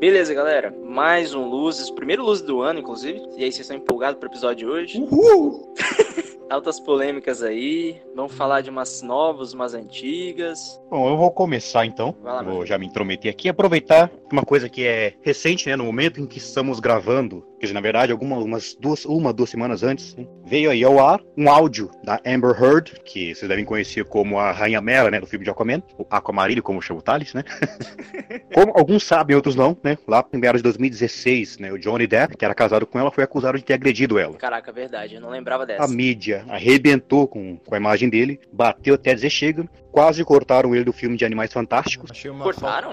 Beleza, galera. Mais um Luzes. Primeiro Luzes do ano, inclusive. E aí, vocês estão empolgados pro episódio de hoje? Uhul! Altas polêmicas aí. Vamos falar de umas novas, umas antigas. Bom, eu vou começar então. Vai lá, vou já me intrometer aqui. Aproveitar uma coisa que é recente, né? No momento em que estamos gravando. Quer dizer, na verdade, algumas umas duas, uma, duas semanas antes, né, veio aí ao ar um áudio da Amber Heard, que vocês devem conhecer como a Rainha Mera, né? Do filme de Aquaman. O Aquamarilho, como chama o Thales, né? como alguns sabem, outros não, né? Lá em meados de 2016, né? O Johnny Depp, que era casado com ela, foi acusado de ter agredido ela. Caraca, verdade. Eu não lembrava dessa. A mídia arrebentou com, com a imagem dele, bateu até dizer chega, quase cortaram ele do filme de Animais Fantásticos. Achei uma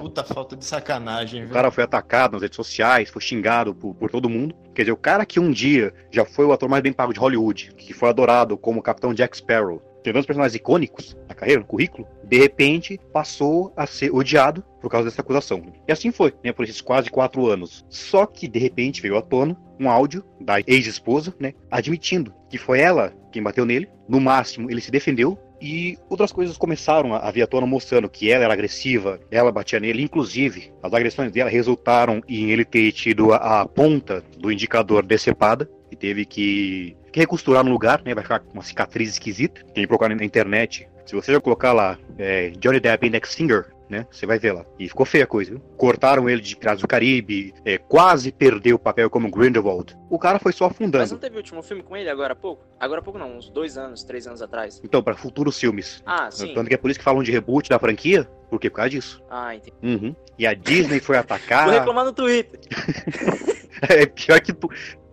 puta falta de sacanagem, O viu? cara foi atacado nas redes sociais, foi xingado por, por todo mundo. Quer dizer, o cara que um dia já foi o ator mais bem pago de Hollywood, que foi adorado como o Capitão Jack Sparrow, teve uns personagens icônicos na carreira, no currículo, de repente passou a ser odiado por causa dessa acusação. E assim foi, né, por esses quase quatro anos. Só que, de repente, veio à tona um áudio da ex-esposa, né, admitindo que foi ela quem bateu nele. No máximo, ele se defendeu. E outras coisas começaram a vir à tona mostrando que ela era agressiva, ela batia nele. Inclusive, as agressões dela resultaram em ele ter tido a, a ponta do indicador decepada e teve que, que recosturar no lugar, né? Vai ficar com uma cicatriz esquisita. Quem procurar na internet, se você já colocar lá é, Johnny Depp Index Finger, né? Você vai ver lá. E ficou feia a coisa, viu? Cortaram ele de Piratas do Caribe, é, quase perdeu o papel como Grindelwald. O cara foi só Mas afundando. não teve o último filme com ele agora há pouco? Agora há pouco não, uns dois anos, três anos atrás. Então, para futuros filmes. Ah, sim. Tanto que é por isso que falam de reboot da franquia, porque por causa disso. Ah, entendi. Uhum. E a Disney foi atacar. Vou reclamar no Twitter. É pior que,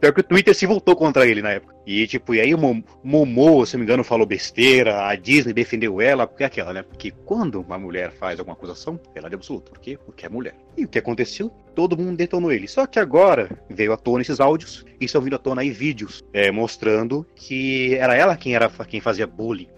pior que o Twitter se voltou contra ele na época. E tipo, e aí o Mom- Momô, se não me engano, falou besteira, a Disney defendeu ela, porque é aquela, né? Porque quando uma mulher faz alguma acusação, ela é de absoluto. Por quê? Porque é mulher. E o que aconteceu? Todo mundo detonou ele. Só que agora veio à tona esses áudios e estão vindo à tona aí vídeos é, mostrando que era ela quem era quem fazia bullying.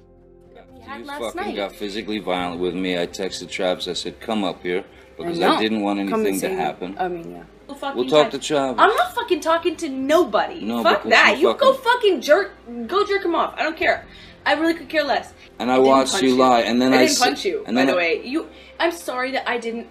You fucking got physically violent with me. I texted Travis. I said, "Come up here," because. I didn't want anything to happen. I mean, yeah. Fucking We'll talk to talk- Travis. I'm not fucking talking to nobody. No, Fuck that. you You go fucking- fucking jerk. Go jerk him off. I don't care. I really could care less. And I didn't watched you lie, and then I I didn't punch you. and by then the way, you. I'm sorry that I didn't.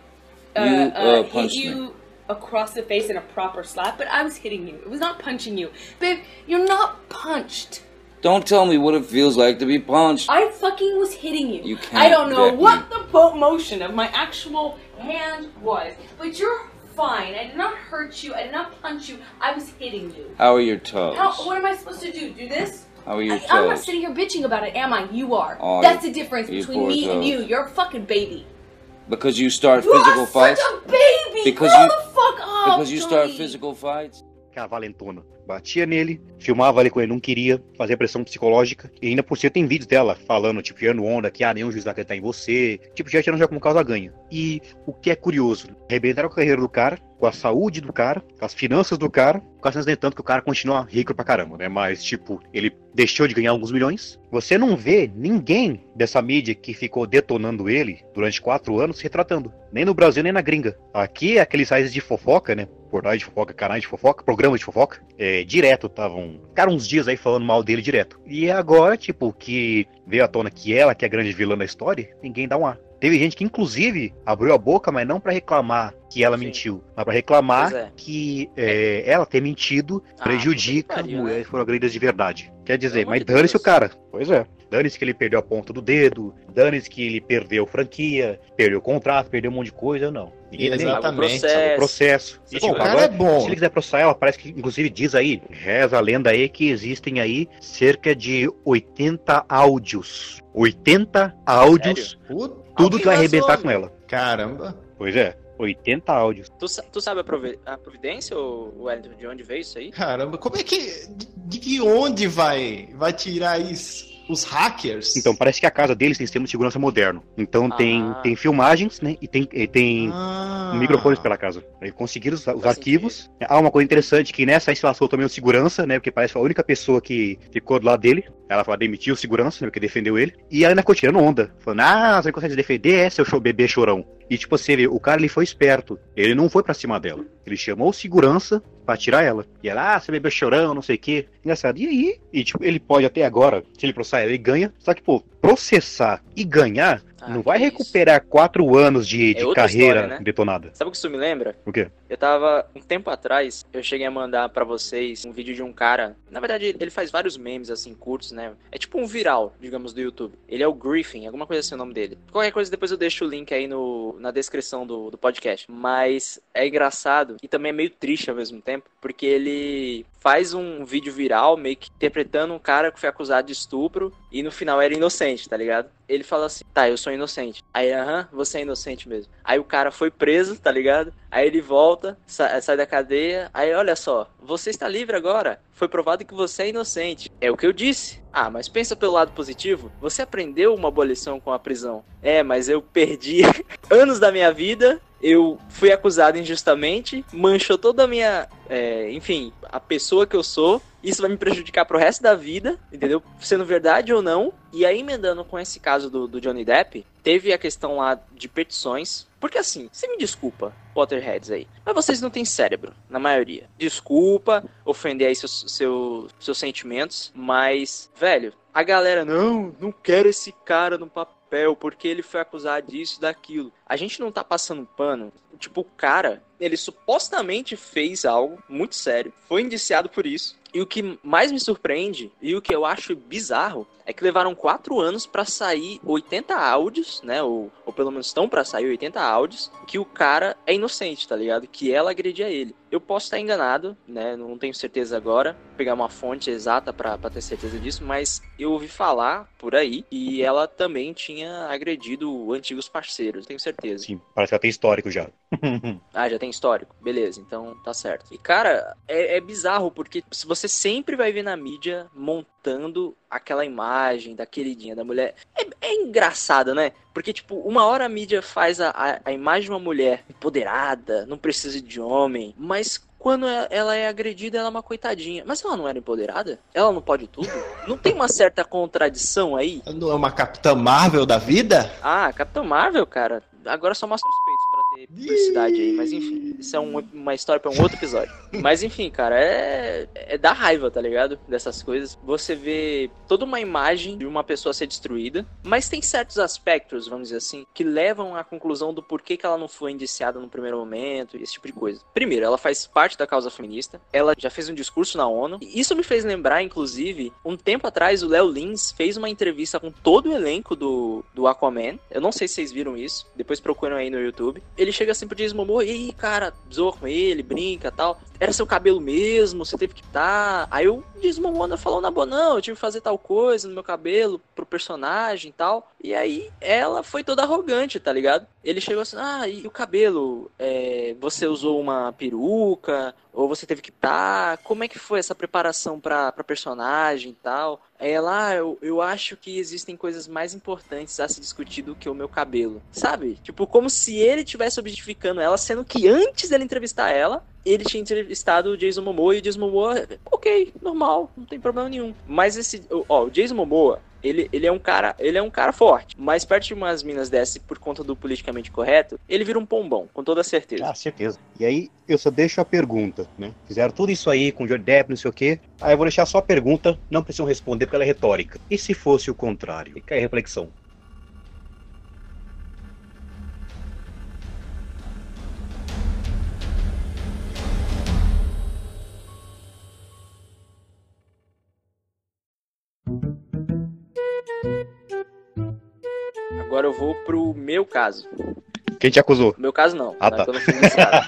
Uh, You, uh, uh, hit you me. across the face in a proper slap, but I was hitting you. It was not punching you, babe. You're not punched. Don't tell me what it feels like to be punched. I fucking was hitting you. You I don't know what me. the motion of my actual hand was, but you're fine. I did not hurt you. I did not punch you. I was hitting you. How are your toes? How, what am I supposed to do? Do this? How are your I, I'm not sitting here bitching about it, am I? You are. Oh, That's the difference between poor me and you. You're a fucking baby. Because you start You physical are fights. such a baby. Because Grow you- the fuck up. Because you start physical fights. Aquela valentona. Batia nele, filmava ali com ele, não queria fazer pressão psicológica. E ainda por cima tem vídeos dela falando, tipo, tirando onda, que ah, nenhum juiz vai acreditar em você. Tipo, já tirando já como causa ganha. E o que é curioso, arrebentaram a carreira do cara, com a saúde do cara, com as finanças do cara, quase nem tanto que o cara continua rico pra caramba, né? Mas, tipo, ele deixou de ganhar alguns milhões. Você não vê ninguém dessa mídia que ficou detonando ele durante quatro anos retratando. Nem no Brasil, nem na gringa. Aqui é aqueles sites de fofoca, né? Portais de fofoca, canais de fofoca, programas de fofoca. É, direto estavam. Ficaram uns dias aí falando mal dele direto. E agora, tipo, que veio à tona que ela, que é a grande vilã da história, ninguém dá um ar. Teve gente que, inclusive, abriu a boca, mas não pra reclamar que ela Sim. mentiu, mas pra reclamar é. que é, ela ter mentido Ah, prejudica pariu, mulheres né? que foram agredidas de verdade. Quer dizer, Pelo mas de dane-se o cara. Pois é. Dane-se que ele perdeu a ponta do dedo, dane-se que ele perdeu franquia, perdeu contrato, perdeu um monte de coisa, não. Exatamente. Processo. Sabe, o processo. E, Pô, tipo, o cara agora, é bom. se ele quiser processar ela, parece que inclusive diz aí, reza a lenda aí que existem aí cerca de 80 áudios. 80 áudios, Puta, tudo que vai arrebentar com ela. Caramba. Pois é, 80 áudios. Tu, tu sabe a, provi- a providência, ô, Wellington, de onde veio isso aí? Caramba, como é que. De, de onde vai, vai tirar isso? Os hackers? Então, parece que a casa deles tem sistema de segurança moderno. Então tem, Ah. tem filmagens, né? E tem, e tem Ah. microfones pela casa. Aí conseguiram os, os arquivos. Há uma coisa interessante que nessa lascou também o segurança, né? Porque parece que foi a única pessoa que ficou do lado dele. Ela demitiu o segurança, né? Porque defendeu ele. E ainda ficou tirando onda. Falando, ah, você não consegue se defender, é seu show bebê chorão. E tipo assim, ele- o cara ele foi esperto. Ele não foi pra cima dela. Ele chamou o segurança pra tirar ela. E ela, ah, você bebeu chorão, não sei o quê. Engraçado. E aí? E tipo, ele pode até agora, se ele processar ela, ele ganha. Só que, pô, processar e ganhar Ah, não vai isso. recuperar quatro anos de, de É outra carreira história, né? detonada. Sabe o que isso me lembra? O quê? Eu tava, um tempo atrás, eu cheguei a mandar pra vocês um vídeo de um cara. Na verdade, ele faz vários memes, assim, curtos, né? É tipo um viral, digamos, do YouTube. Ele é o Griffin, alguma coisa assim o nome dele. Qualquer coisa, depois eu deixo o link aí no, na descrição do, do podcast. Mas é engraçado e também é meio triste ao mesmo tempo, porque ele faz um vídeo viral, meio que interpretando um cara que foi acusado de estupro e no final era inocente, tá ligado? Ele fala assim, tá, eu sou inocente. Aí, aham, você é inocente mesmo. Aí o cara foi preso, tá ligado? Aí ele volta, sa- sai da cadeia. Aí, olha só, você está livre agora. Foi provado que você é inocente. É o que eu disse. Ah, mas pensa pelo lado positivo. Você aprendeu uma boa lição com a prisão. É, mas eu perdi anos da minha vida. Eu fui acusado injustamente. Manchou toda a minha. é, enfim, a pessoa que eu sou. Isso vai me prejudicar pro resto da vida, entendeu? Sendo verdade ou não. E aí, emendando com esse caso do, do Johnny Depp, teve a questão lá de petições. Porque assim, você me desculpa, Potterheads aí, mas vocês não têm cérebro, na maioria. Desculpa ofender aí seus, seu, seus sentimentos, mas, velho, a galera, não, não quero esse cara no papel, porque ele foi acusado disso, daquilo. A gente não tá passando pano. Tipo, o cara, ele supostamente fez algo muito sério, foi indiciado por isso. E o que mais me surpreende, e o que eu acho bizarro, é que levaram quatro anos pra sair 80 áudios, né? Ou, ou pelo menos estão pra sair 80 áudios, que o cara é inocente, tá ligado? Que ela agredia ele. Eu posso estar enganado, né? Não tenho certeza agora, Vou pegar uma fonte exata pra pra ter certeza disso, mas eu ouvi falar por aí e ela também tinha agredido antigos parceiros, tenho certeza. Sim, parece que ela tem histórico já. Ah, já tem histórico? Beleza, então tá certo. E, cara, é, é bizarro, porque se você sempre vai ver na mídia montando aquela imagem da queridinha da mulher. É, é engraçado, né? Porque, tipo, uma hora a mídia faz a, a, a imagem de uma mulher empoderada, não precisa de homem, mas quando ela é agredida, ela é uma coitadinha. Mas ela não era empoderada? Ela não pode tudo? Não tem uma certa contradição aí? Não é uma Capitã Marvel da vida? Ah, Capitão Marvel, cara, agora só mostra os peitos ter publicidade aí, mas enfim, isso é um- uma história pra um outro episódio. Mas enfim, cara, é, é da raiva, tá ligado? Dessas coisas. Você vê toda uma imagem de uma pessoa ser destruída, mas tem certos aspectos, vamos dizer assim, que levam à conclusão do porquê que ela não foi indiciada no primeiro momento, esse tipo de coisa. Primeiro, ela faz parte da causa feminista, ela já fez um discurso na ONU, e isso me fez lembrar, inclusive, um tempo atrás o Léo Lins fez uma entrevista com todo o elenco do, do Aquaman. Eu não sei se vocês viram isso, depois procuram aí no YouTube. Ele chega assim pro Jason Momoa, e aí, cara, zoa com ele, brinca tal. Era seu cabelo mesmo, você teve que tá. Aí o Jason Momoa falou na boa, não, eu tive que fazer tal coisa no meu cabelo, pro personagem e tal. E aí ela foi toda arrogante, tá ligado? Ele chegou assim, ah, e o cabelo? É, você usou uma peruca? Ou você teve que tá? Como é que foi essa preparação pra, pra personagem e tal? Ela, ah, eu, eu acho que existem coisas mais importantes a se discutir do que o meu cabelo. Sabe? Tipo, como se ele estivesse objetificando ela, sendo que antes dele entrevistar ela, ele tinha entrevistado o Jason Momoa e o Jason Momoa, ok, normal, não tem problema nenhum. Mas esse, ó, o Jason Momoa, ele, ele é um cara, ele é um cara forte, mas perto de umas minas dessas, por conta do politicamente correto, ele vira um pombão, com toda certeza. Ah, certeza. E aí, eu só deixo a pergunta, né? Fizeram tudo isso aí com Johnny Depp, não sei o quê. Aí eu vou deixar só a pergunta, não precisam responder porque ela é retórica. E se fosse o contrário? Fica aí a reflexão. Agora eu vou pro meu caso. Quem te acusou? Meu caso não, Ah, né, tá. que eu não fui indiciado.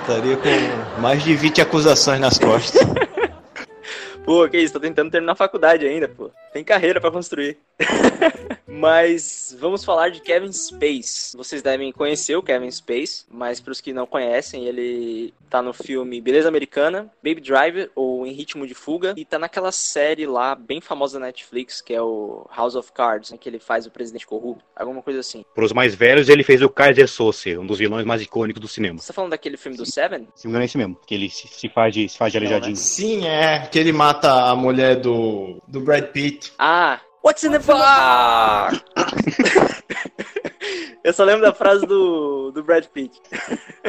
Estaria com mais de 20 acusações nas costas. Pô, que isso, tô tentando terminar a faculdade ainda, pô. Tem carreira pra construir. mas vamos falar de Kevin Space. Vocês devem conhecer o Kevin Space, mas pros que não conhecem, ele tá no filme Beleza Americana, Baby Driver ou Em Ritmo de Fuga e tá naquela série lá bem famosa da Netflix, que é o House of Cards, né, que ele faz o presidente corrupto, alguma coisa assim. Para os mais velhos, ele fez o Kaiser Soze, um dos vilões mais icônicos do cinema. Você tá falando daquele filme do Seven? Se não é esse mesmo, que ele se, se faz de, se faz de Não, aleijadinho. Sim, é. Que ele mata a mulher do, do Brad Pitt. Ah, What's in the box? Eu só lembro da frase do, do Brad Pitt.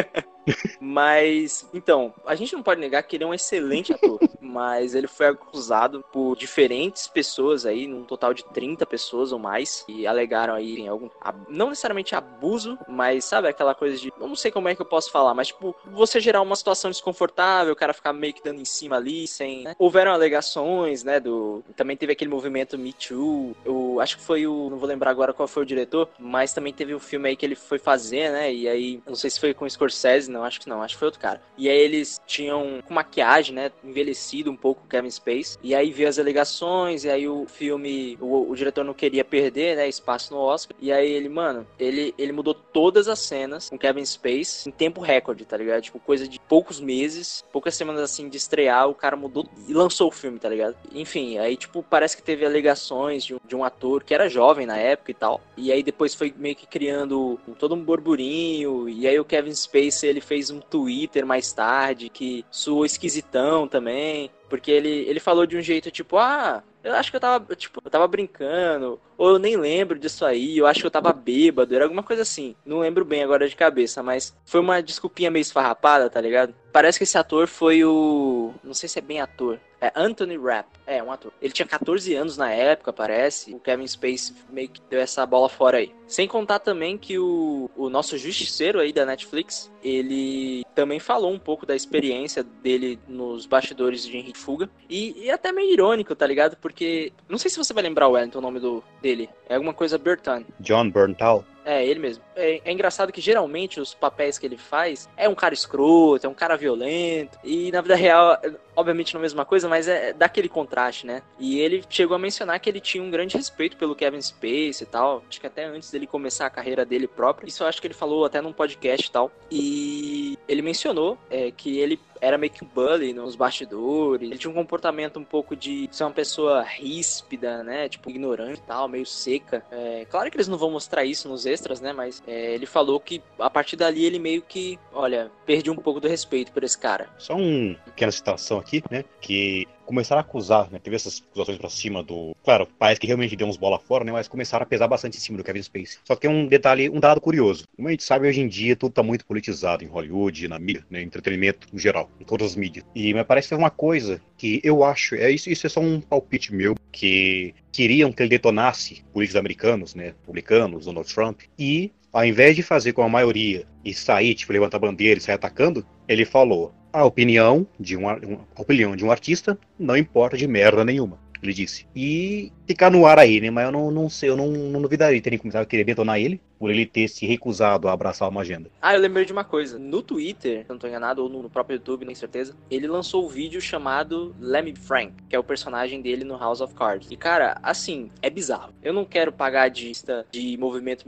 Mas, então, a gente não pode negar que ele é um excelente ator. mas ele foi acusado por diferentes pessoas aí, num total de 30 pessoas ou mais, e alegaram aí em algum, não necessariamente abuso, mas sabe aquela coisa de, eu não sei como é que eu posso falar, mas tipo, você gerar uma situação desconfortável, o cara ficar meio que dando em cima ali, sem, né? Houveram alegações, né, do, também teve aquele movimento Me Too, eu acho que foi o, não vou lembrar agora qual foi o diretor, mas também teve o um filme aí que ele foi fazer, né, e aí, não sei se foi com o Scorsese, não, acho que não, acho que foi outro cara. E aí eles tinham com maquiagem, né, envelhecido um pouco o Kevin Space, e aí veio as alegações, e aí o filme, o, o diretor não queria perder, né, espaço no Oscar, e aí ele, mano, ele, ele mudou todas as cenas com Kevin Space em tempo recorde, tá ligado? Tipo, coisa de poucos meses, poucas semanas assim de estrear, o cara mudou e lançou o filme, tá ligado? Enfim, aí, tipo, parece que teve alegações de um, de um ator que era jovem na época e tal, e aí depois foi meio que criando todo um burburinho, e aí o Kevin Space, ele fez um Twitter mais tarde que soou esquisitão também, porque ele, ele falou de um jeito tipo, ah, eu acho que eu tava, tipo, eu tava brincando, ou eu nem lembro disso aí, eu acho que eu tava bêbado, era alguma coisa assim. Não lembro bem agora de cabeça, mas foi uma desculpinha meio esfarrapada, tá ligado? Parece que esse ator foi o. Não sei se é bem ator. É Anthony Rapp. É, um ator. Ele tinha 14 anos na época, parece. O Kevin Space meio que deu essa bola fora aí. Sem contar também que o, o nosso justiceiro aí da Netflix, ele também falou um pouco da experiência dele nos bastidores de Henry Fuga. E, e até meio irônico, tá ligado? Porque. Não sei se você vai lembrar, Wellington, o nome do, dele. É alguma coisa Burton. John Berntal. É, ele mesmo. É, é, engraçado que geralmente os papéis que ele faz é um cara escroto, é um cara violento. E na vida real, obviamente não é a mesma coisa, mas é daquele contraste, né? E ele chegou a mencionar que ele tinha um grande respeito pelo Kevin Space e tal. Acho que até antes dele começar a carreira dele própria. Isso eu acho que ele falou até num podcast e tal. E ele mencionou é, que ele era meio que um bully nos bastidores. Ele tinha um comportamento um pouco de ser uma pessoa ríspida, né? Tipo, ignorante e tal, meio seca. É, claro que eles não vão mostrar isso nos extras, né? Mas é, ele falou que a partir dali ele meio que, olha, perdi um pouco do respeito por esse cara. Só uma pequena citação aqui, né? Que começaram a acusar, né? Teve essas acusações pra cima do. Claro, parece que realmente deu uns bola fora, né? Mas começaram a pesar bastante em cima do Kevin Spacey. Só que tem um detalhe, um dado curioso. Como a gente sabe, hoje em dia tudo tá muito politizado em Hollywood, na mídia, né? Entretenimento no geral, em todas as mídias. E me parece que uma coisa que eu acho, é isso, isso é só um palpite meu, que queriam que ele detonasse políticos americanos, né? Republicanos, Donald Trump, e ao invés de fazer com a maioria e sair, tipo, levantar bandeira e sair atacando, ele falou: a opinião de um, a opinião de um artista não importa de merda nenhuma, ele disse. E ficar no ar aí, né? Mas eu não, não sei, eu não, não duvidaria terem começado a querer detonar ele por ele ter se recusado a abraçar uma agenda. Ah, eu lembrei de uma coisa. No Twitter, se não tô enganado, ou no próprio YouTube, nem certeza, ele lançou o um vídeo chamado Lemmy Frank, que é o personagem dele no House of Cards. E, cara, assim, é bizarro. Eu não quero pagar de, de movimento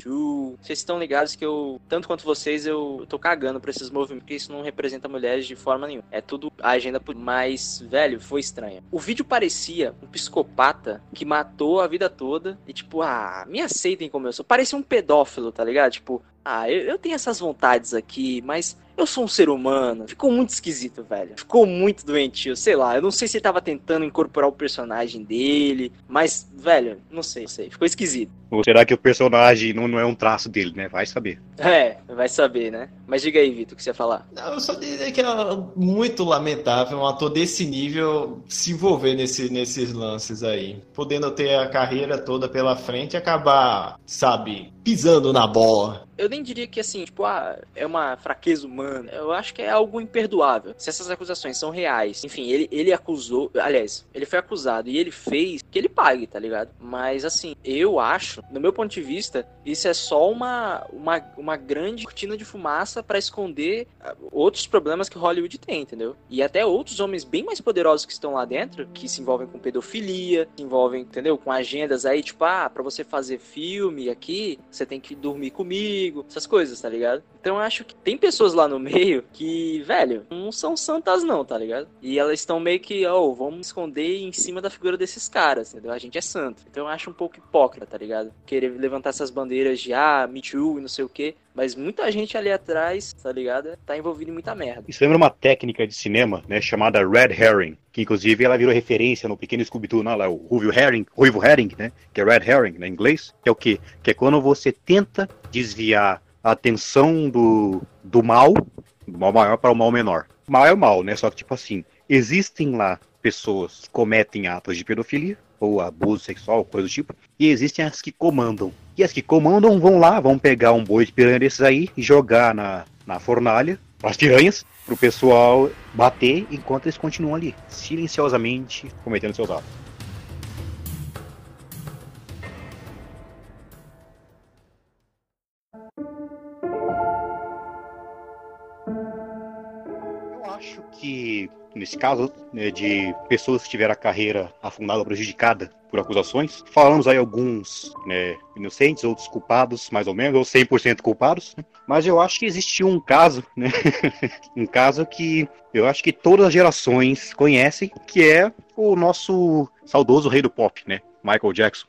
Vocês estão ligados que eu, tanto quanto vocês, eu tô cagando pra esses movimentos, porque isso não representa mulheres de forma nenhuma. É tudo a agenda, mas, velho, foi estranho. O vídeo parecia um psicopata que matou a vida toda e, tipo, ah, me aceitem como eu sou. Parecia um pedófilo, tá ligado? Tipo, ah, eu, eu tenho essas vontades aqui, mas eu sou um ser humano. Ficou muito esquisito, velho. Ficou muito doentio, sei lá. Eu não sei se ele tava tentando incorporar o personagem dele, mas, velho, não sei, não sei. Ficou esquisito. Ou será que o personagem não, não é um traço dele, né? Vai saber. É, vai saber, né? Mas diga aí, Vitor, o que você ia falar? Não, eu só dizer que é muito lamentável um ator desse nível se envolver nesse, nesses lances aí. Podendo ter a carreira toda pela frente e acabar, sabe, pisando na bola. Eu nem diria que assim, tipo, ah, é uma fraqueza humana. Eu acho que é algo imperdoável. Se essas acusações são reais. Enfim, ele, ele acusou. Aliás, ele foi acusado e ele fez que ele pague, tá ligado? Mas assim, eu acho, no meu ponto de vista, isso é só uma, uma, uma grande cortina de fumaça para esconder ah, outros problemas que Hollywood tem, entendeu? E até outros homens bem mais poderosos que estão lá dentro, que se envolvem com pedofilia, se envolvem, entendeu? Com agendas aí, tipo, ah, pra você fazer filme aqui, você tem que dormir comigo, essas coisas, tá ligado? Então eu acho que tem pessoas lá no meio que, velho, não são santas não, tá ligado? E elas estão meio que, oh, vamos esconder em cima da figura desses caras, entendeu? A gente é santo. Então eu acho um pouco hipócrita, tá ligado? Querer levantar essas bandeiras de, ah, me too e não sei o quê. Mas muita gente ali atrás, tá ligado? Tá envolvido em muita merda. Isso lembra uma técnica de cinema, né, chamada Red Herring, que inclusive ela virou referência no pequeno Scooby-Doo, lá, lá, o Ruivo Herring, Ruivo Herring, né, que é Red Herring, né, em inglês, que é o quê? Que é quando você tenta desviar a atenção do, do mal, do mal maior para o mal menor. Mal é o mal, né, só que tipo assim, existem lá pessoas que cometem atos de pedofilia ou abuso sexual, coisa do tipo, e existem as que comandam. E as que comandam vão lá, vão pegar um boi de piranha desses aí e jogar na, na fornalha, as piranhas, pro pessoal bater enquanto eles continuam ali, silenciosamente cometendo seus atos. Eu acho que, nesse caso, né, de pessoas que tiveram a carreira afundada ou prejudicada por acusações, falamos aí alguns né, inocentes, outros culpados, mais ou menos, ou 100% culpados, né? mas eu acho que existe um caso, né, um caso que eu acho que todas as gerações conhecem, que é o nosso saudoso rei do pop, né, Michael Jackson.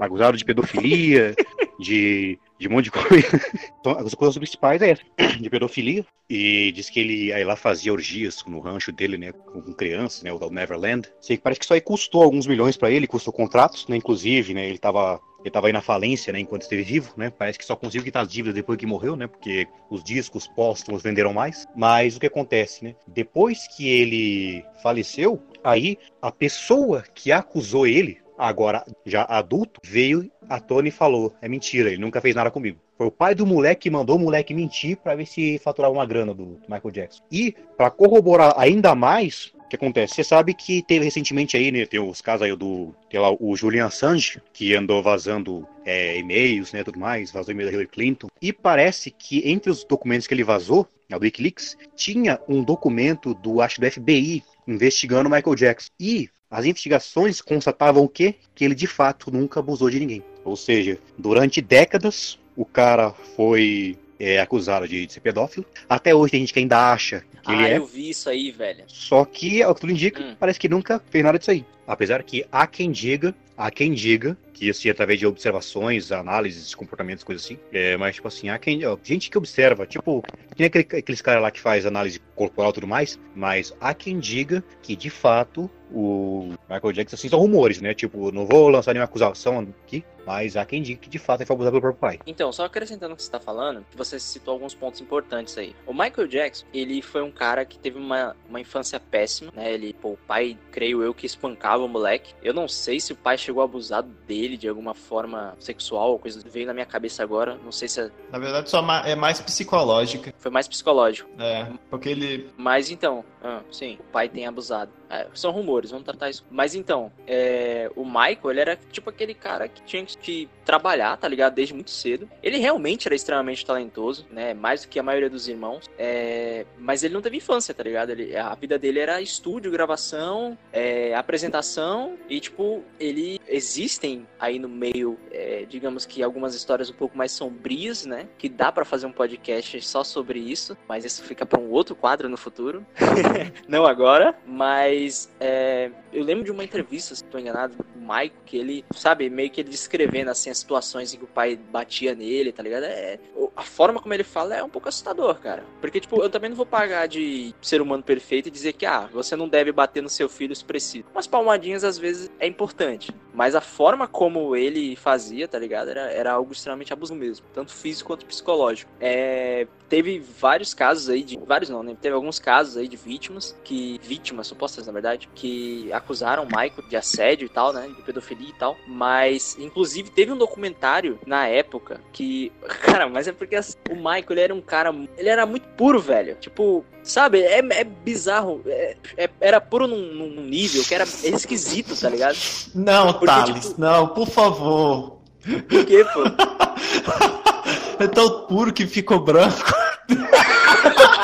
Acusado de pedofilia, de de um monte de coisa. Então, as coisas principais é essa, de pedofilia. E diz que ele aí lá fazia orgias no rancho dele, né, com crianças, né, o Neverland. Sei que parece que isso aí custou alguns milhões para ele, custou contratos, né, inclusive, né, ele tava ele tava aí na falência, né, enquanto esteve vivo, né? Parece que só conseguiu quitar as dívidas depois que morreu, né? Porque os discos póstumos venderam mais. Mas o que acontece, né? Depois que ele faleceu, aí a pessoa que acusou ele, agora já adulto, veio à tona e falou: é mentira, ele nunca fez nada comigo. Foi o pai do moleque que mandou o moleque mentir para ver se faturava uma grana do, Michael Jackson. E para corroborar ainda mais, o que acontece? Você sabe que teve recentemente aí, né? Tem os casos aí do. Tem lá o Julian Assange, que andou vazando é, e-mails, né? Tudo mais, vazou e-mail da Hillary Clinton. E parece que entre os documentos que ele vazou, na Wikileaks, tinha um documento do, acho, do FBI investigando o Michael Jackson. E as investigações constatavam o quê? Que ele de fato nunca abusou de ninguém. Ou seja, durante décadas o cara foi é, acusado de, de ser pedófilo. Até hoje tem gente que ainda acha que ele ah, é. eu vi isso aí, velho. Só que, ao que tudo indica, Hum. parece que nunca fez nada disso aí. Apesar que há quem diga, há quem diga que isso ia através de observações, análises comportamentos, coisas assim. É, mas, tipo assim, há quem. ó, gente que observa, tipo, tem aquele, aqueles caras lá que faz análise corporal e tudo mais, mas há quem diga que de fato o Michael Jackson, assim, são rumores, né? Tipo, não vou lançar nenhuma acusação aqui, mas há quem diga que de fato ele foi abusado pelo próprio pai. Então, só acrescentando o que você tá falando, você citou alguns pontos importantes aí. O Michael Jackson, ele foi um cara que teve uma, uma infância péssima, né? Ele, pô, o pai, creio eu, que espancava o moleque. Eu não sei se o pai chegou a abusar dele de alguma forma sexual ou coisa veio na minha cabeça agora. Não sei se é- Na verdade, só é mais psicológica. foi mais psicológico. É, porque ele. Mas então, ah, sim, o pai tem abusado. É, são rumores, vamos tratar isso. Mas então, é, o Michael, ele era tipo aquele cara que tinha que trabalhar, tá ligado? Desde muito cedo. Ele realmente era extremamente talentoso, né? Mais do que a maioria dos irmãos. É, mas ele não teve infância, tá ligado? Ele, a vida dele era estúdio, gravação, é, apresentação e, tipo, ele existem aí no meio, é, digamos que algumas histórias um pouco mais sombrias, né? Que dá pra fazer um podcast só sobre isso, mas isso fica pra um outro quadro no futuro. não agora, mas é, eu lembro de uma entrevista, se tô enganado, do Michael, que ele, sabe, meio que ele descrevendo assim as situações em que o pai batia nele, tá ligado? É, a forma como ele fala é um pouco assustador, cara. Porque, tipo, eu também não vou pagar de ser humano perfeito e dizer que, ah, você não deve bater no seu filho precisa. Umas palmadinhas às vezes é importante. Mas a forma como ele fazia, tá ligado? Era, era algo extremamente abuso mesmo. Tanto físico quanto psicológico. É, teve vários casos aí de. Vários não, né? Teve alguns casos aí de vítimas que. Vítimas, supostas, na verdade, que acusaram o Michael de assédio e tal, né? De pedofilia e tal. Mas, inclusive, teve um documentário na época que. Cara, mas é porque assim, o Michael ele era um cara. Ele era muito puro, velho. Tipo, sabe? É, é bizarro. É- é- era puro num, num nível que era esquisito, tá ligado? Não, Porque, Thales, tipo- não, por favor. Por quê, pô? É tão puro que ficou branco.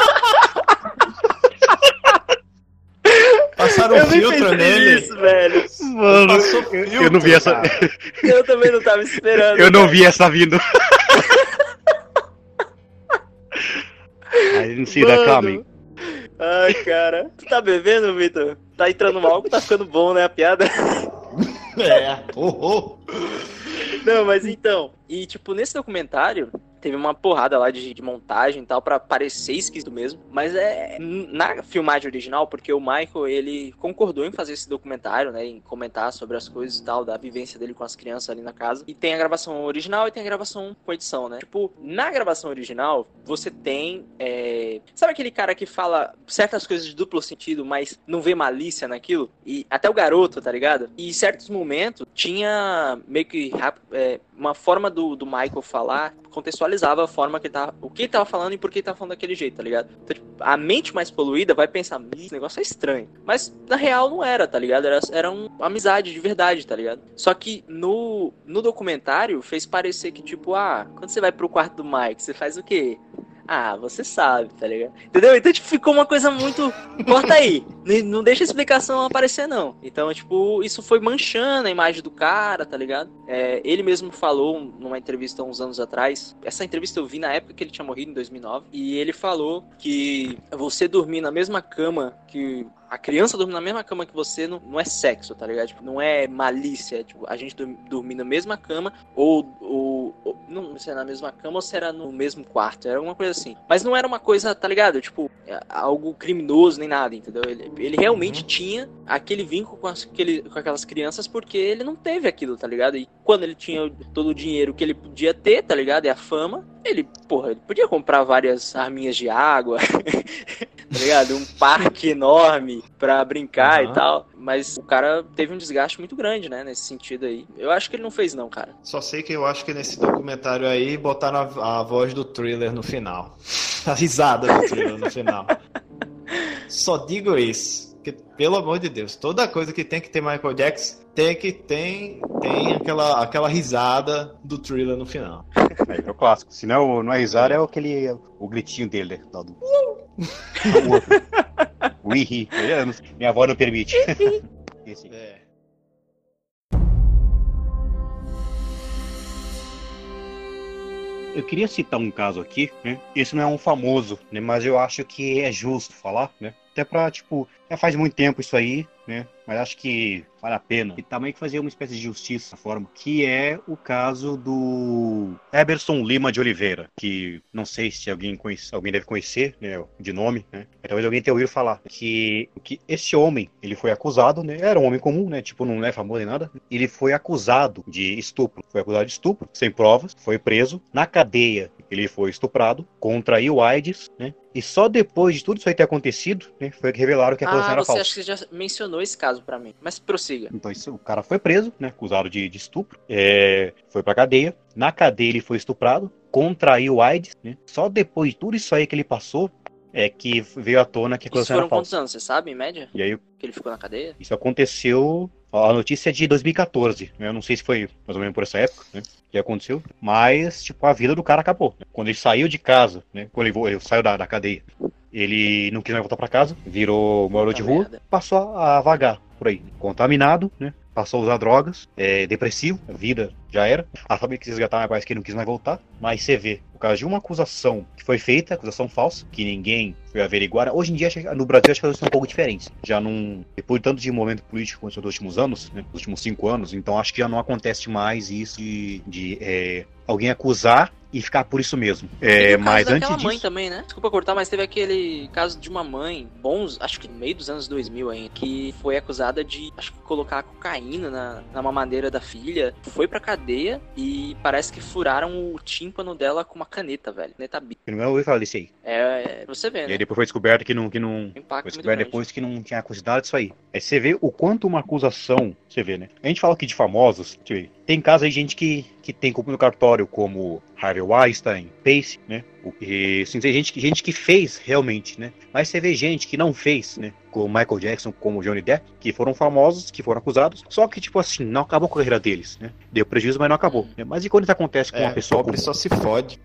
Passaram um filtro nele. isso, velho. Mano, Passou eu, eu filtro, não vi essa. cara. Eu também não tava esperando. Eu não velho. vi essa vindo. I didn't see that coming. Ai, cara. Tu tá bebendo, Vitor? Tá entrando mal, tá ficando bom, né, a piada? É. Oh, oh. Não, mas então. E, tipo, nesse documentário, teve uma porrada lá de, de montagem e tal pra parecer esquisito mesmo. Mas é na filmagem original, porque o Michael, ele concordou em fazer esse documentário, né? Em comentar sobre as coisas e tal, da vivência dele com as crianças ali na casa. E tem a gravação original e tem a gravação com edição, né? Tipo, na gravação original, você tem. É... Sabe aquele cara que fala certas coisas de duplo sentido, mas não vê malícia naquilo? E até o garoto, tá ligado? E em certos momentos tinha meio que é, uma forma do, do Michael falar contextualizava a forma que tava, o que tava falando e por que tava falando daquele jeito, tá ligado? Então, tipo, a mente mais poluída vai pensar, esse negócio é estranho. Mas na real não era, tá ligado? Era, era uma amizade de verdade, tá ligado? Só que no, no documentário fez parecer que, tipo, ah, quando você vai pro quarto do Mike, você faz o quê? Ah, você sabe, tá ligado? Entendeu? Então, tipo, ficou uma coisa muito. Corta aí. Não deixa a explicação aparecer, não. Então, tipo, isso foi manchando a imagem do cara, tá ligado? É, ele mesmo falou numa entrevista uns anos atrás. Essa entrevista eu vi na época que ele tinha morrido, em 2009. E ele falou que você dormir na mesma cama que a criança dormir na mesma cama que você não, não é sexo, tá ligado? Tipo, não é malícia. Tipo, a gente dormir na mesma cama ou, ou, ou não se era na mesma cama ou se era no mesmo quarto. Era alguma coisa assim. Mas não era uma coisa, tá ligado? Tipo, é, algo criminoso nem nada, entendeu? Ele, ele realmente uhum. tinha aquele vínculo com, as, aquele, com aquelas crianças porque ele não teve aquilo, tá ligado? E quando ele tinha todo o dinheiro que ele podia ter, tá ligado? E a fama, ele, porra, ele podia comprar várias arminhas de água, tá ligado? Um parque enorme pra brincar uhum. e tal. Mas o cara teve um desgaste muito grande, né? Nesse sentido aí. Eu acho que ele não fez, não, cara. Só sei que eu acho que nesse documentário aí botaram a, a voz do thriller no final. A risada do thriller no final. Só digo isso. Que, pelo amor de Deus, toda coisa que tem que ter Michael Jackson tem que tem, tem aquela, aquela risada do thriller no final. É, é o clássico. Se não, não é risada, é aquele o gritinho dele. Né? Do... Wihi. Minha avó não permite. Esse. É. Eu queria citar um caso aqui, né? Esse não é um famoso, né? Mas eu acho que é justo falar, né? Até pra, tipo, já faz muito tempo isso aí, né? Mas acho que vale a pena. E também fazer uma espécie de justiça dessa forma, que é o caso do Eberson Lima de Oliveira, que não sei se alguém conhece, alguém deve conhecer, né, de nome, né? Talvez alguém tenha ouvido falar que que esse homem, ele foi acusado, né? Era um homem comum, né? Tipo, não é famoso nem nada. Ele foi acusado de estupro. Foi acusado de estupro, sem provas, foi preso na cadeia. Ele foi estuprado, contraiu AIDS, né? E só depois de tudo isso aí ter acontecido, né, foi que revelaram que a acusação ah, era falsa. Ah, você acha que já mencionou esse caso para mim. Mas prossiga. Então isso, o cara foi preso, né, acusado de, de estupro, é, foi pra cadeia. Na cadeia ele foi estuprado, contraiu AIDS, né? Só depois de tudo isso aí que ele passou, é que veio à tona que a acusação era falsa. quantos anos, você sabe, em média? E aí, que ele ficou na cadeia? Isso aconteceu a notícia é de 2014, né? Eu não sei se foi mais ou menos por essa época, né? Que aconteceu. Mas, tipo, a vida do cara acabou. Né? Quando ele saiu de casa, né? Quando ele, ele saiu da, da cadeia, ele não quis mais voltar para casa, virou morador de rua, merda. passou a vagar por aí. Contaminado, né? Passou a usar drogas, é, depressivo, a vida já era. A família quis resgatar, parece que não quis mais voltar. Mas você vê, por causa de uma acusação que foi feita, acusação falsa, que ninguém foi averiguar. Hoje em dia, no Brasil, acho que as coisas são um pouco diferentes. Já não. Depois de tanto de momento político aconteceu nos últimos anos, né, nos últimos cinco anos, então acho que já não acontece mais isso de, de é, alguém acusar e ficar por isso mesmo. É, mas antes disso... mãe também, né? Desculpa cortar, mas teve aquele caso de uma mãe, bons, acho que no meio dos anos 2000 ainda, que foi acusada de, acho que colocar cocaína na, na mamadeira da filha, foi pra cadeia e parece que furaram o tímpano dela com uma caneta, velho. Caneta bic. Eu não ouvi falar disso aí. É, é, você vê, né? E aí depois foi descoberto que não... Que não Impacto foi descoberto depois que não tinha acusado disso aí. Aí você vê o quanto uma acusação, você vê, né? A gente fala aqui de famosos, deixa eu ver. Tem casos aí de gente que, que tem culpa no cartório, como Harvey Weinstein, Pace, né? E, assim, tem gente, gente que fez realmente, né? Mas você vê gente que não fez, né? Como Michael Jackson, como Johnny Depp, que foram famosos, que foram acusados, só que, tipo assim, não acabou a carreira deles, né? Deu prejuízo, mas não acabou. Né? Mas e quando isso acontece com é, uma pessoa? A pessoa se fode.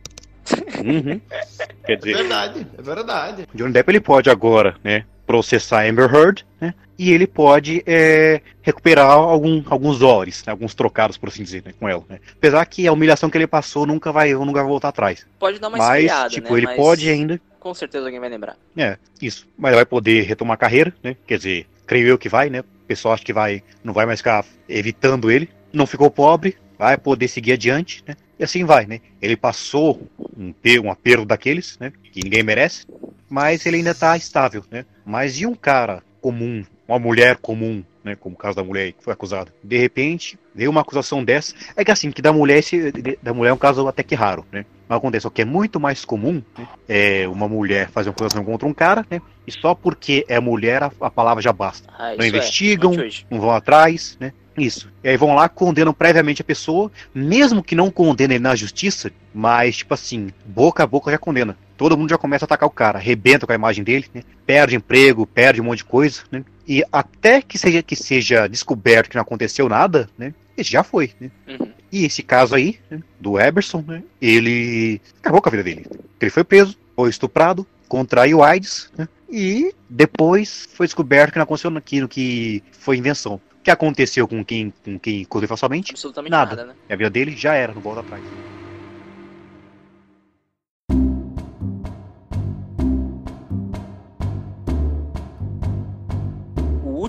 Uhum. Quer dizer, é verdade, é verdade. Johnny Depp ele pode agora, né? Processar Amber Heard, né? E ele pode é, recuperar algum, alguns dólares, né? alguns trocados, por assim dizer, né? com ela. Né? Apesar que a humilhação que ele passou nunca vai, nunca vai voltar atrás. Pode dar uma Mas, esfriada, tipo, né? ele Mas pode ainda. Com certeza alguém vai lembrar. É, isso. Mas vai poder retomar a carreira, né? Quer dizer, creio eu que vai, né? O pessoal acha que vai, não vai mais ficar evitando ele. Não ficou pobre, vai poder seguir adiante, né? E assim vai, né? Ele passou um, um aperto daqueles, né? Que ninguém merece, mas ele ainda tá estável, né? Mas e um cara comum, uma mulher comum, né? Como o caso da mulher que foi acusada. De repente, veio uma acusação dessa. É que assim, que da mulher, esse, da mulher é um caso até que raro, né? Mas acontece, o que é muito mais comum né, é uma mulher fazer uma acusação contra um cara, né? E só porque é mulher a, a palavra já basta. Ah, Não é, investigam, hoje. não vão atrás, né? Isso. E aí vão lá, condenam previamente a pessoa, mesmo que não condenem na justiça, mas, tipo assim, boca a boca já condena. Todo mundo já começa a atacar o cara, arrebenta com a imagem dele, né? Perde emprego, perde um monte de coisa, né? E até que seja, que seja descoberto que não aconteceu nada, né? Esse já foi, né? Uhum. E esse caso aí, né, do Eberson, né, ele acabou com a vida dele. Ele foi preso, foi estuprado, contraiu AIDS, né, e depois foi descoberto que não aconteceu naquilo que foi invenção. O que aconteceu com quem, com quem correu falsamente? Absolutamente Nada. nada, né? E a vida dele já era, não volta atrás.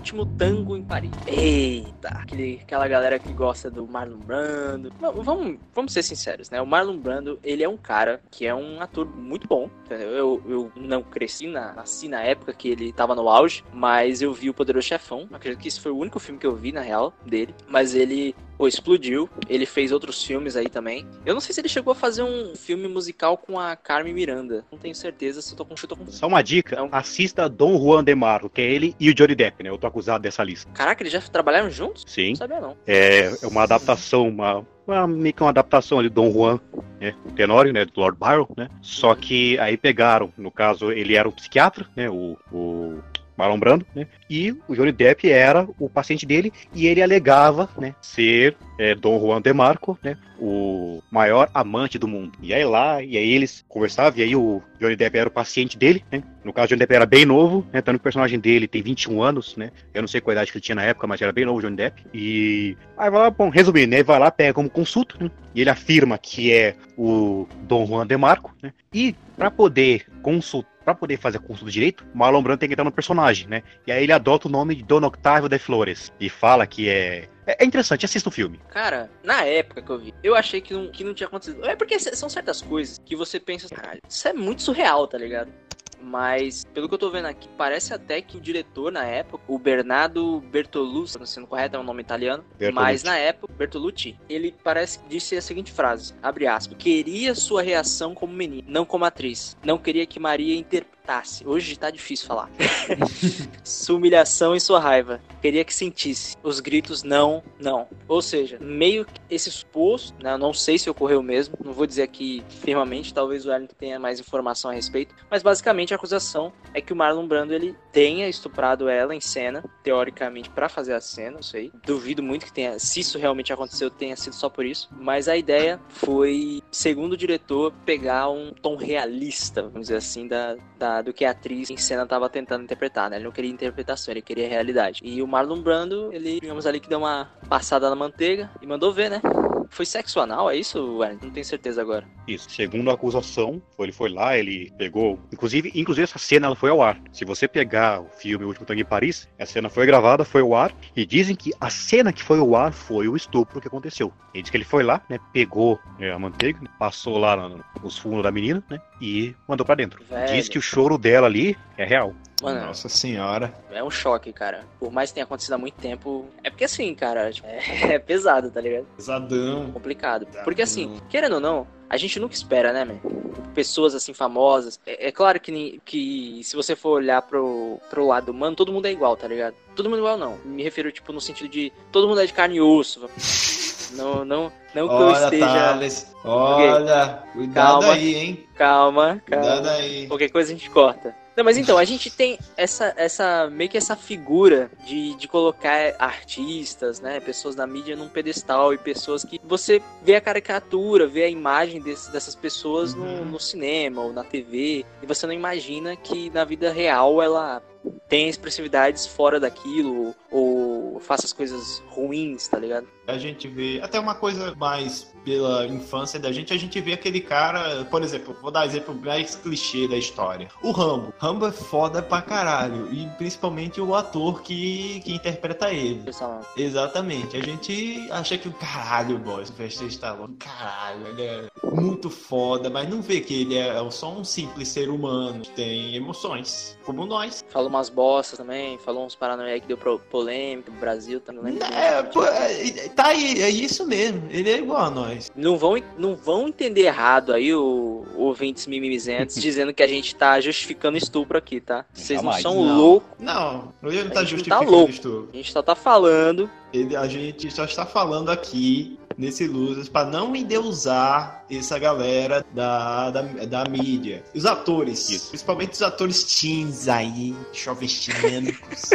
Último tango em Paris. Eita, aquele, aquela galera que gosta do Marlon Brando. V- Vamos, vamos ser sinceros, né? O Marlon Brando, ele é um cara que é um ator muito bom, entendeu? Eu, eu não cresci, na, nasci na época que ele tava no auge, mas eu vi o Poderoso Chefão. Acredito que esse foi o único filme que eu vi, na real, dele. Mas ele, pô, explodiu. Ele fez outros filmes aí também. Eu não sei se ele chegou a fazer um filme musical com a Carmen Miranda. Não tenho certeza se eu tô com chuto com Só uma dica, Não. assista Dom Juan de Marco, que é ele e o Johnny Depp, né? Eu tô acusado dessa lista. Caraca, eles já trabalharam juntos? Sim. Não sabia não. É, é uma adaptação, uma, uma meio que uma adaptação ali do Dom Juan, né, o Tenório, né, do Lord Byron, né, só que aí pegaram, no caso, ele era um psiquiatra, né, o, o Marlon Brando, né, e o Johnny Depp era o paciente dele, e ele alegava, né, ser é, Dom Juan de Marco, né, o maior amante do mundo. E aí lá, e aí eles conversavam, e aí o Johnny Depp era o paciente dele, né, no caso o Johnny Depp era bem novo, né, tanto que o personagem dele tem 21 anos, né, eu não sei qual idade que ele tinha na época, mas era bem novo o Johnny Depp, e aí vai lá, bom, resumindo, né, ele vai lá, pega como consulta, né, e ele afirma que é o Dom Juan de Marco, né, e para poder consultar Pra poder fazer a consulta direito, Marlon Brando tem que entrar no personagem, né? E aí ele adota o nome de Don Octavio de Flores. E fala que é. É é interessante, assista o filme. Cara, na época que eu vi, eu achei que não, que não tinha acontecido. É porque são certas coisas que você pensa, caralho, isso é muito surreal, tá ligado? Mas, pelo que eu tô vendo aqui, parece até que o diretor na época, o Bernardo Bertolucci, não sendo correto, é um nome italiano, Bertolucci. mas na época, Bertolucci, ele parece que disse a seguinte frase, abre aspas, queria sua reação como menina, não como atriz. Não queria que Maria interpretasse. Hoje tá difícil falar. sua humilhação e sua raiva. Queria que sentisse. Os gritos não, não. Ou seja, meio que esse suposto, né, eu não sei se ocorreu mesmo, não vou dizer aqui firmemente, talvez o Wellington tenha mais informação a respeito, mas basicamente a acusação é que o Marlon Brando ele tenha estuprado ela em cena, teoricamente pra fazer a cena, não sei. Duvido muito que tenha, se isso realmente aconteceu, tenha sido só por isso, mas a ideia foi, segundo o diretor, pegar um tom realista, vamos dizer assim, da, da do que a atriz em cena estava tentando interpretar, né? Ele não queria interpretação, ele queria realidade. E o Marlon Brando, ele, digamos ali que deu uma passada na manteiga e mandou ver, né? Foi sexo anal, é isso, Wellington? Não tenho certeza agora. Isso. Segundo a acusação, ele foi lá, ele pegou. Inclusive, inclusive essa cena ela foi ao ar. Se você pegar o filme O Último Tango em Paris, a cena foi gravada, foi ao ar. E dizem que a cena que foi ao ar foi o estupro que aconteceu. Ele diz que ele foi lá, né? Pegou né, a manteiga, passou lá no- nos fundos da menina, né? E mandou pra dentro. Velho. Diz que o choro dela ali é real. Mano, Nossa senhora. é um choque, cara. Por mais que tenha acontecido há muito tempo. É porque assim, cara, é, é pesado, tá ligado? Pesadão. complicado. Porque assim, querendo ou não, a gente nunca espera, né, man? Pessoas assim famosas. É, é claro que, que se você for olhar pro, pro lado humano, todo mundo é igual, tá ligado? Todo mundo é igual, não. Me refiro, tipo, no sentido de todo mundo é de carne e osso. Não, não, não que eu Olha, esteja. Thales. Olha, cuidado Calma. aí, hein? Calma, Cuidado calma. aí. Qualquer coisa a gente corta. Não, mas então, a gente tem essa, essa meio que essa figura de, de colocar artistas, né, pessoas da mídia num pedestal e pessoas que você vê a caricatura, vê a imagem desse- dessas pessoas no, Uhum. no cinema ou na TV e você não imagina que na vida real ela tem expressividades fora daquilo ou faça as coisas ruins, tá ligado? A gente vê até uma coisa mais pela infância da gente, a gente vê aquele cara, por exemplo, vou dar exemplo mais clichê da história. O Rambo. Rambo é foda pra caralho. E principalmente o ator que, que interpreta ele. Pessoal, Exatamente. A gente acha que o caralho, boy, o Sylvester Stallone, caralho, ele é muito foda, mas não vê que ele é só um simples ser humano, que tem emoções, como nós. Umas bostas também, falou uns paranoia que deu polêmica no Brasil, tá? Não lembro. É, pô, é, tá aí, é isso mesmo. Ele é igual a nós. Não vão, não vão entender errado aí o, ouvintes mimizentos dizendo que a gente tá justificando estupro aqui, tá? Vocês não são Não. loucos, Não, ele não tá gente não tá justificando louco. isso. a gente só tá falando. Ele, a gente só está falando aqui nesse Losers para não endeusar essa galera da, da, da mídia. Os atores, Isso. principalmente os atores teens aí, jovens dinâmicos.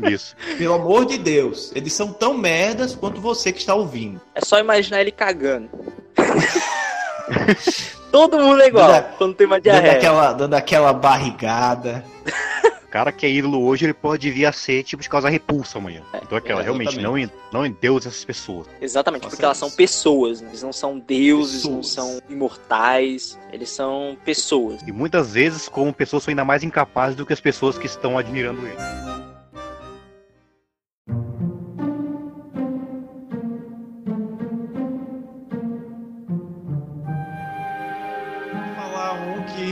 Isso. Pelo amor de Deus, eles são tão merdas quanto você que está ouvindo. É só imaginar ele cagando. Todo mundo é igual Dá- quando tem uma Dando diarreia. aquela, dando aquela barrigada. O cara que é ídolo hoje, ele pode vir a ser tipo de causar repulsa amanhã. Então aquela, é, realmente, não, não endeusa essas pessoas. Exatamente, Nossa, porque elas são pessoas, né? eles não são deuses, não Pessoas. são imortais, eles são pessoas. E muitas vezes, como pessoas são ainda mais incapazes do que as pessoas que estão admirando ele.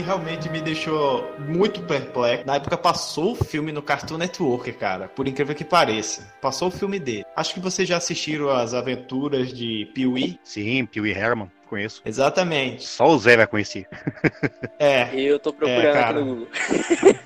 Realmente me deixou muito perplexo. Na época passou o filme no Cartoon Network, cara. Por incrível que pareça. Passou o filme dele. Acho que vocês já assistiram as aventuras de Pee-wee. Sim, Pee Wee Herman, conheço. Exatamente. Só o Zé vai conhecer. É. Eu tô procurando É, aqui no Google.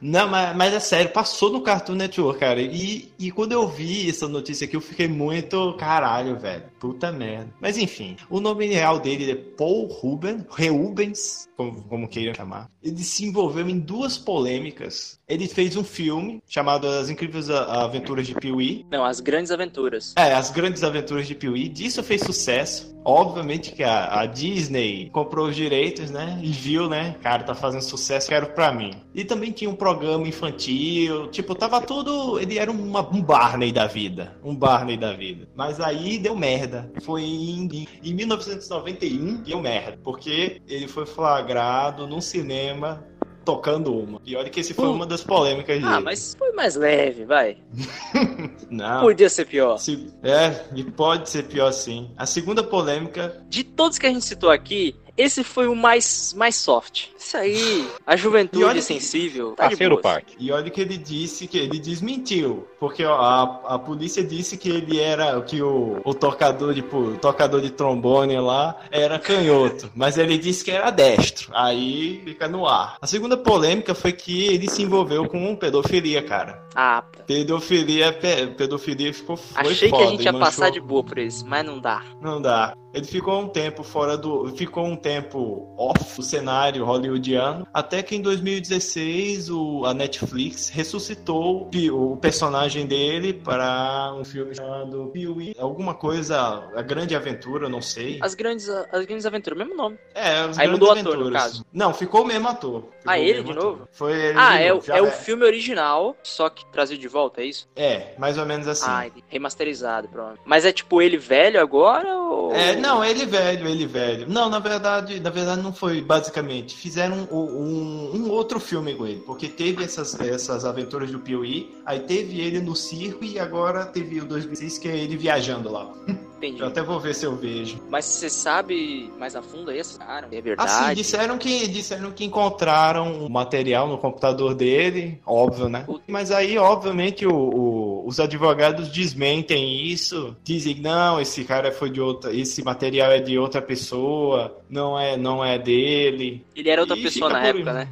Não, mas, mas é sério, passou no Cartoon Network, cara. E, e quando eu vi essa notícia aqui, eu fiquei muito caralho, velho. Puta merda. Mas enfim, o nome real dele é Paul Ruben, Reubens, como, como queiram chamar. Ele se envolveu em duas polêmicas. Ele fez um filme chamado As Incríveis Aventuras de Pee-wee. Não, As Grandes Aventuras. É, As Grandes Aventuras de Pee-wee. Disso fez sucesso. Obviamente que a, a Disney comprou os direitos, né? E viu, né? Cara, tá fazendo sucesso, quero pra mim. E também tinha um programa infantil. Tipo, tava tudo. Ele era uma- um Barney da vida. Um Barney da vida. Mas aí deu merda. Foi em, em 1991 deu merda. Porque ele foi flagrado num cinema. Tocando uma. E olha que esse foi Uh. uma das polêmicas dele. Ah, mas foi mais leve, vai. Não. Podia ser pior. Se- É, e pode ser pior sim. A segunda polêmica De todos que a gente citou aqui, esse foi o mais, mais soft. Isso aí, a juventude olha que- sensível, tá boas. parque. E olha que ele disse que ele desmentiu, porque ó, a, a polícia disse que ele era que o, o tocador de o tocador de trombone lá era canhoto, mas ele disse que era destro. Aí fica no ar. A segunda polêmica foi que ele se envolveu com pedofilia, cara. Ah, Pedofilia, pe- pedofilia ficou foi achei que foda, a gente ia e passar manchou- de boa por isso, mas não dá. Não dá. Ele ficou um tempo fora do. Ficou um tempo off do cenário hollywoodiano. Até que em 2016 o, a Netflix ressuscitou Pi- o personagem dele para um filme chamado Pee-wee. Alguma coisa. A Grande Aventura, não sei. As grandes, as grandes aventuras, mesmo nome. É, as Aí Grandes mudou o ator, no caso. Não, ficou o mesmo ator. Ficou Ah, o ele de ator. novo? Foi ele Ah, é, o- novo. Já é o filme original, só que trazido de volta, é isso? É, mais ou menos assim. Ah, remasterizado, provavelmente. Mas é tipo ele velho agora ou. É, não, ele velho, ele velho. Não, na verdade, na verdade não foi basicamente. Fizeram um, um, um outro filme com ele, porque teve essas, essas aventuras do Piuí, aí teve ele no circo e agora teve o 2006 que é ele viajando lá. Entendi. Eu até vou ver se eu vejo. Mas você sabe mais a fundo aí cara? É verdade? Assim, disseram que disseram que encontraram o material no computador dele, óbvio, né? Mas aí, obviamente, o- o- os advogados desmentem isso, dizem não, esse cara foi de outra, esse material é de outra pessoa, não é, não é dele. Ele era outra E pessoa na por- época, né?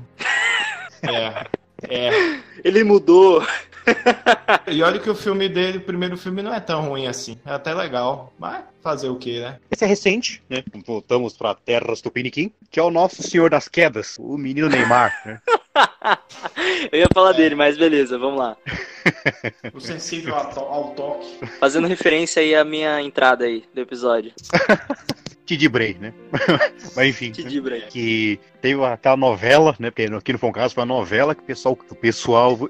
É. É. Ele mudou. E olha que o filme dele, o primeiro filme, não é tão ruim assim. É até legal. Mas fazer o quê, né? Esse é recente, né? Voltamos pra terras Tupiniquim, que é o nosso senhor das quedas, o menino Neymar, né? Eu ia falar dele, mas beleza, vamos lá. O sensível ao to- ao toque. Fazendo referência aí à minha entrada aí do episódio. Tid Bray, né? Mas enfim. Bray. Que teve aquela novela, né? Porque aqui no Foi um Caso foi uma novela que o pessoal, o pessoal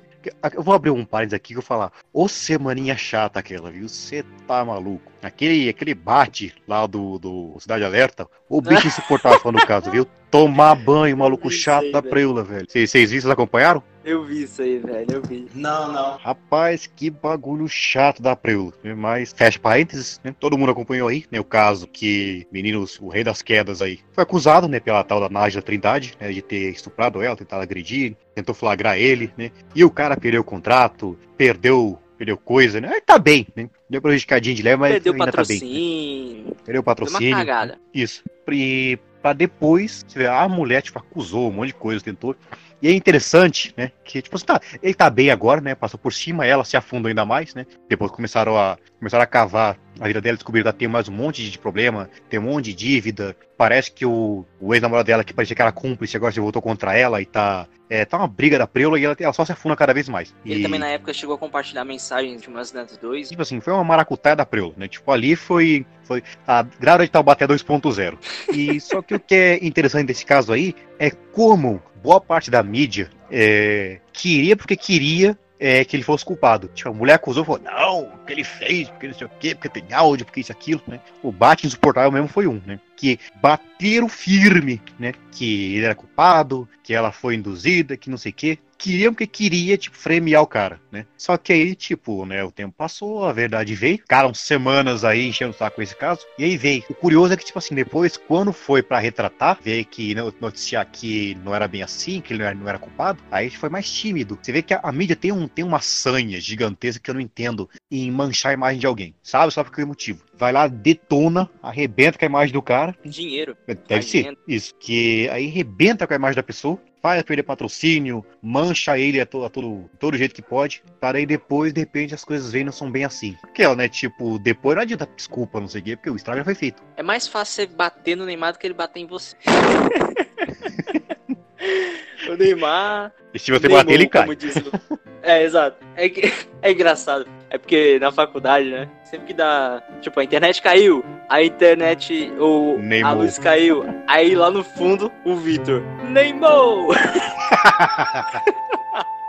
eu vou abrir um parênteses aqui que eu vou falar. Ô semaninha chata aquela, viu? Você tá maluco. Aquele, aquele bate lá do, do Cidade Alerta, o bicho insuportável no caso, viu? Tomar banho, maluco chato da preula, velho. Vocês viram, vocês acompanharam? Eu vi isso aí, velho, eu vi. Não, não. Rapaz, que bagulho chato da preula. Mas, fecha parênteses, né? Todo mundo acompanhou aí, né? O caso que meninos, o rei das quedas aí, foi acusado, né? Pela tal da Nádia Trindade, né? De ter estuprado ela, tentado agredir, tentou flagrar ele, né? E o cara perdeu o contrato, perdeu perdeu coisa, né? Ele tá bem, né? Deu prejudicadinho de leve, mas perdeu ainda patrocínio. tá bem. Né? Perdeu o patrocínio. Isso. E pra depois, a mulher, tipo, acusou um monte de coisa, tentou. E é interessante, né? Que, tipo, tá, ele tá bem agora, né? Passou por cima, ela se afundou ainda mais, né? Depois começaram a, começaram a cavar a vida dela, descobriram que ela tem mais um monte de problema, tem um monte de dívida. Parece que o, o ex-namorado dela, que parecia que era cúmplice, agora se voltou contra ela e tá. É, tá uma briga da preula e ela, ela só se afunda cada vez mais. Ele e... também na época chegou a compartilhar mensagens de umas dos dois. Tipo assim, foi uma maracutaia da preula, né? Tipo, ali foi, foi a grada de Taubaté 2.0. E só que o que é interessante desse caso aí é como boa parte da mídia é, queria porque queria é, que ele fosse culpado. Tipo, a mulher acusou, falou, não, o que ele fez, porque não sei o quê, porque tem áudio, porque isso aquilo, né? O bate insuportável mesmo foi um, né? Que bateram firme, né? Que ele era culpado, que ela foi induzida, que não sei o quê queriam porque queria, tipo, fremear o cara, né? Só que aí, tipo, né, o tempo passou, a verdade veio. Ficaram semanas aí enchendo o saco com esse caso. E aí veio. O curioso é que, tipo assim, depois, quando foi para retratar, veio que noticiar que não era bem assim, que ele não era, não era culpado, aí foi mais tímido. Você vê que a, a, mídia tem, um, tem uma sanha gigantesca que eu não entendo em manchar a imagem de alguém, sabe? Só por que motivo. Vai lá, detona, arrebenta com a imagem do cara. Dinheiro. Deve ser. Isso. Que aí arrebenta com a imagem da pessoa faz perder patrocínio, mancha ele a, to, a todo, todo jeito que pode, para aí depois, de repente, as coisas vêm não são bem assim. Porque, né, tipo, depois não adianta desculpa, não sei o quê, porque o estrago já foi feito. É mais fácil você bater no Neymar do que ele bater em você. o Neymar. E se você Neymar, bater, ele cai. É, exato. É, é engraçado. É porque na faculdade, né? Sempre que dá. Tipo, a internet caiu, a internet. ou A luz caiu. Aí lá no fundo, o Vitor. Neymar!